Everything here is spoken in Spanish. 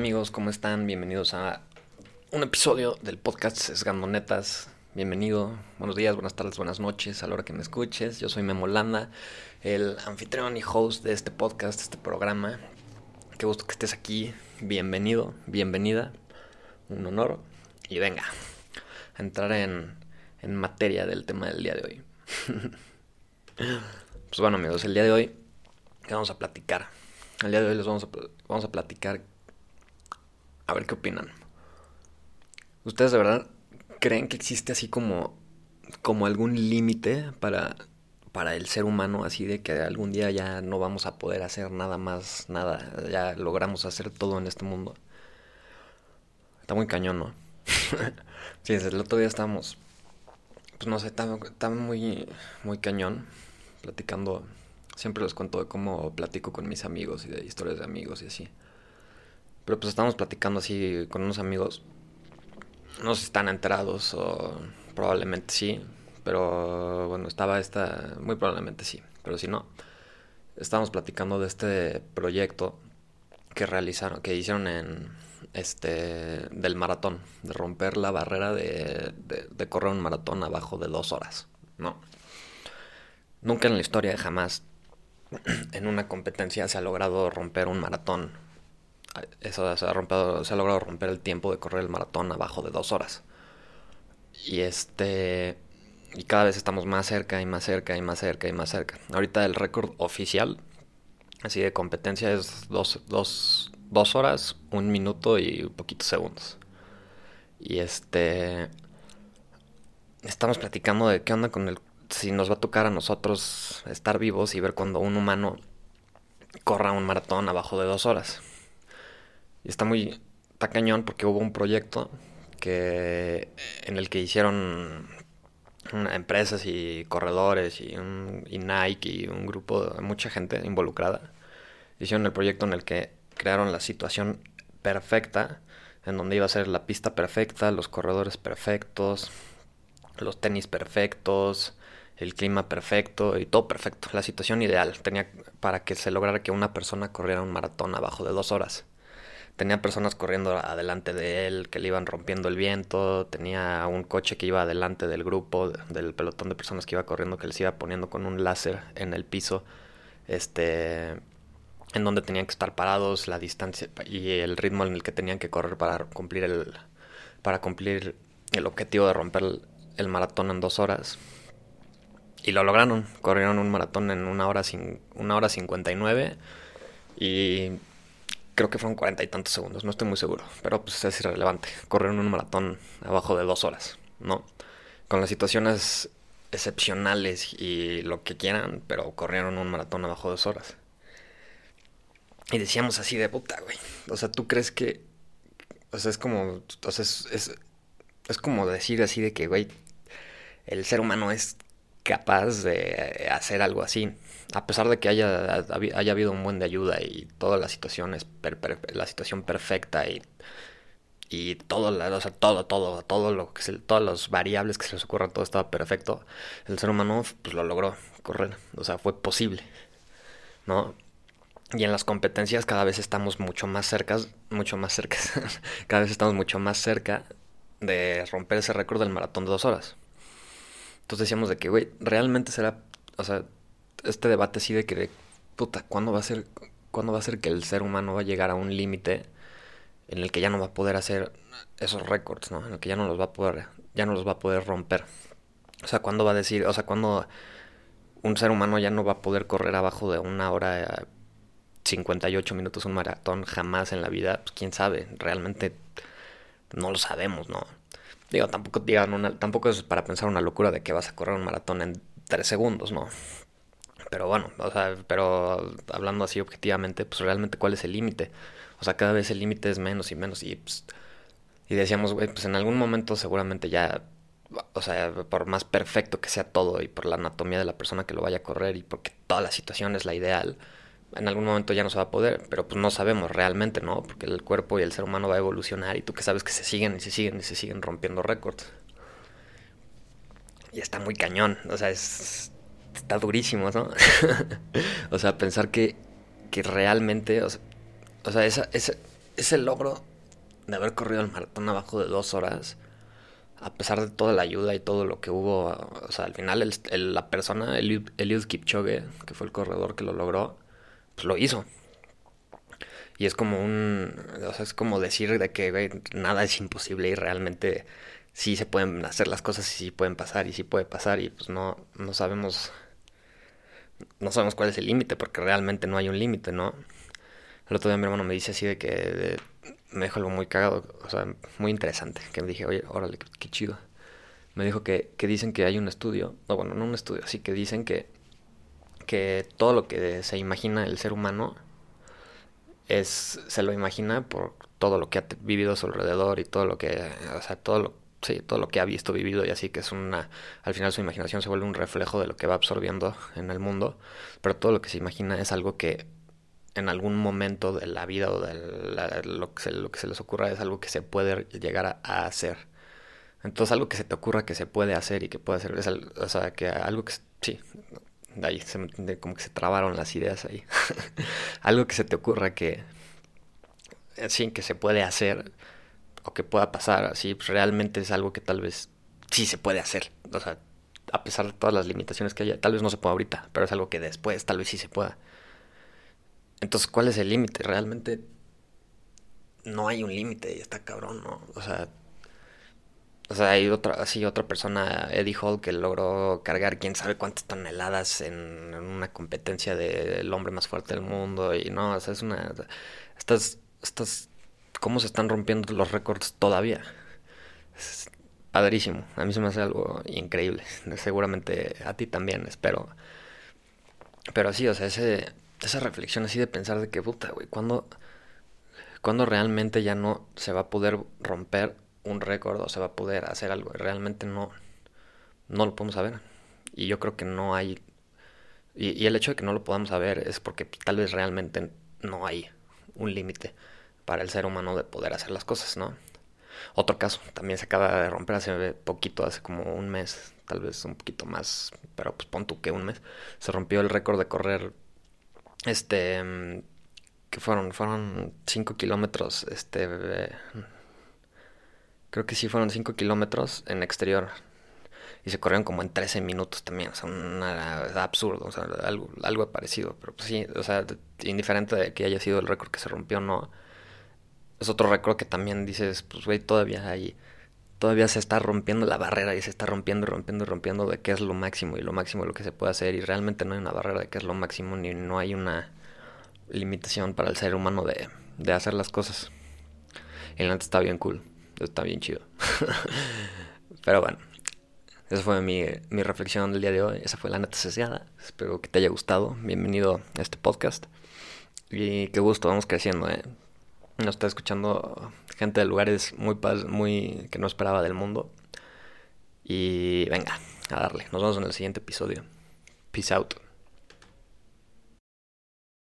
amigos? ¿Cómo están? Bienvenidos a un episodio del podcast Sesgando Netas. Bienvenido, buenos días, buenas tardes, buenas noches a la hora que me escuches. Yo soy Memo Landa, el anfitrión y host de este podcast, de este programa. Qué gusto que estés aquí. Bienvenido, bienvenida. Un honor. Y venga, a entrar en, en materia del tema del día de hoy. pues bueno amigos, el día de hoy, ¿qué vamos a platicar? El día de hoy les vamos a, vamos a platicar a ver qué opinan. ¿Ustedes de verdad creen que existe así como, como algún límite para, para el ser humano, así de que algún día ya no vamos a poder hacer nada más, nada, ya logramos hacer todo en este mundo? Está muy cañón, ¿no? sí, desde el otro día estábamos, pues no sé, está, muy, muy cañón, platicando, siempre les cuento de cómo platico con mis amigos y de historias de amigos y así. Pero pues estamos platicando así con unos amigos. No sé si están enterados o probablemente sí. Pero bueno, estaba esta... Muy probablemente sí. Pero si no, estábamos platicando de este proyecto que realizaron, que hicieron en este del maratón, de romper la barrera de, de, de correr un maratón abajo de dos horas, ¿no? Nunca en la historia, jamás, en una competencia se ha logrado romper un maratón eso se ha, rompido, se ha logrado romper el tiempo de correr el maratón abajo de dos horas. Y este. Y cada vez estamos más cerca y más cerca y más cerca y más cerca. Ahorita el récord oficial, así de competencia, es dos, dos, dos horas, un minuto y poquitos segundos. Y este. Estamos platicando de qué onda con el. Si nos va a tocar a nosotros estar vivos y ver cuando un humano corra un maratón abajo de dos horas. Y está muy. Está cañón porque hubo un proyecto que en el que hicieron empresas y corredores y, y Nike y un grupo de mucha gente involucrada. Hicieron el proyecto en el que crearon la situación perfecta, en donde iba a ser la pista perfecta, los corredores perfectos, los tenis perfectos, el clima perfecto y todo perfecto. La situación ideal tenía para que se lograra que una persona corriera un maratón abajo de dos horas tenía personas corriendo adelante de él que le iban rompiendo el viento, tenía un coche que iba adelante del grupo, del pelotón de personas que iba corriendo que les iba poniendo con un láser en el piso, este, en donde tenían que estar parados, la distancia y el ritmo en el que tenían que correr para cumplir el, para cumplir el objetivo de romper el, maratón en dos horas. Y lo lograron, corrieron un maratón en una hora, sin, una hora cincuenta y nueve y creo que fueron cuarenta y tantos segundos, no estoy muy seguro, pero pues es irrelevante. Corrieron un maratón abajo de dos horas, ¿no? Con las situaciones excepcionales y lo que quieran, pero corrieron un maratón abajo de dos horas. Y decíamos así de puta, güey. O sea, ¿tú crees que... O sea, es como... O sea, es, es, es como decir así de que, güey, el ser humano es capaz de hacer algo así a pesar de que haya, haya habido un buen de ayuda y toda la situación es la situación perfecta y, y todo, todo, todo, todo lo que se, todas las variables que se les ocurran, todo estaba perfecto, el ser humano pues lo logró correr, o sea, fue posible, ¿no? Y en las competencias cada vez estamos mucho más cerca, mucho más cerca, cada vez estamos mucho más cerca de romper ese récord del maratón de dos horas. Entonces decíamos de que, güey, realmente será, o sea, este debate así de que, puta, ¿cuándo va a ser, cuándo va a ser que el ser humano va a llegar a un límite en el que ya no va a poder hacer esos récords, ¿no? En el que ya no los va a poder, ya no los va a poder romper. O sea, ¿cuándo va a decir, o sea, cuándo un ser humano ya no va a poder correr abajo de una hora 58 minutos un maratón jamás en la vida? Pues quién sabe, realmente no lo sabemos, ¿no? Digo, tampoco digan una, tampoco es para pensar una locura de que vas a correr un maratón en 3 segundos, ¿no? Pero bueno, o sea, pero hablando así objetivamente, pues realmente cuál es el límite. O sea, cada vez el límite es menos y menos y pues, y decíamos, güey, pues en algún momento seguramente ya, o sea, por más perfecto que sea todo y por la anatomía de la persona que lo vaya a correr y porque toda la situación es la ideal, en algún momento ya no se va a poder, pero pues no sabemos realmente, ¿no? Porque el cuerpo y el ser humano va a evolucionar y tú que sabes que se siguen y se siguen y se siguen rompiendo récords. Y está muy cañón, o sea, es está durísimo, ¿no? o sea, pensar que, que realmente, o sea, esa, esa, ese logro de haber corrido el maratón abajo de dos horas, a pesar de toda la ayuda y todo lo que hubo, o sea, al final la persona, Eliud, Kipchoge, que fue el corredor que lo logró, pues lo hizo. Y es como un, o sea, es como decir de que nada es imposible y realmente sí se pueden hacer las cosas y sí pueden pasar y sí puede pasar y pues no, no sabemos, no sabemos cuál es el límite porque realmente no hay un límite, ¿no? El otro día mi hermano me dice así de que me dijo algo muy cagado, o sea, muy interesante, que me dije, oye, órale, qué, chido. Me dijo que, que, dicen que hay un estudio, no, bueno, no un estudio, así que dicen que, que todo lo que se imagina el ser humano es, se lo imagina por todo lo que ha vivido a su alrededor y todo lo que, o sea, todo lo, sí, todo lo que ha visto, vivido y así que es una, al final su imaginación se vuelve un reflejo de lo que va absorbiendo en el mundo, pero todo lo que se imagina es algo que en algún momento de la vida o de lo, que se, les ocurra es algo que se puede llegar a, hacer. Entonces algo que se te ocurra que se puede hacer y que puede hacer, es, o sea, que algo que, sí, ahí se me como que se trabaron las ideas ahí. algo que se te ocurra que, sí, que se puede hacer o que pueda pasar, así, pues realmente es algo que tal vez sí se puede hacer. O sea, a pesar de todas las limitaciones que haya, tal vez no se pueda ahorita, pero es algo que después tal vez sí se pueda. Entonces, ¿cuál es el límite? Realmente no hay un límite y está cabrón, ¿no? O sea, o sea, hay otra, así otra persona, Eddie Hall, que logró cargar quién sabe cuántas toneladas en, una competencia del hombre más fuerte del mundo. Y no, o sea, es una. Estas. estas ¿Cómo se están rompiendo los récords todavía? Es padrísimo. A mí se me hace algo increíble. Seguramente a ti también, espero. Pero sí, o sea, ese, esa reflexión así de pensar de que, puta, güey, ¿cuándo, ¿cuándo realmente ya no se va a poder romper un récord o se va a poder hacer algo? Realmente no, no lo podemos saber. Y yo creo que no hay... Y, el hecho de que no lo podamos saber es porque tal vez realmente no hay un límite para el ser humano de poder hacer las cosas, ¿no? Otro caso, también se acaba de romper hace poquito, hace como un mes, tal vez un poquito más, pero pues pon tú que un mes, se rompió el récord de correr este, mm, que fueron, fueron 5 kilómetros, este, creo que sí fueron 5 kilómetros en exterior. Y se corrieron como en 13 minutos también, o sea, una, absurdo, o sea, algo, algo parecido, pero pues sí, o sea, indiferente de que haya sido el récord que se rompió, no, es otro récord que también dices, pues güey, todavía hay todavía se está rompiendo la barrera y se está rompiendo y rompiendo y rompiendo de qué es lo máximo y lo máximo de lo que se puede hacer y realmente no hay una barrera de qué es lo máximo ni no hay una limitación para el ser humano de, de hacer las cosas. Y la está bien cool, está bien chido. Pero bueno, esa fue mi, mi reflexión del día de hoy, esa fue la neta sesgada, espero que te haya gustado, bienvenido a este podcast y qué gusto, vamos creciendo, ¿eh? Nos está escuchando gente de lugares muy, muy que no esperaba del mundo. Y venga, a darle. Nos vemos en el siguiente episodio. Peace out.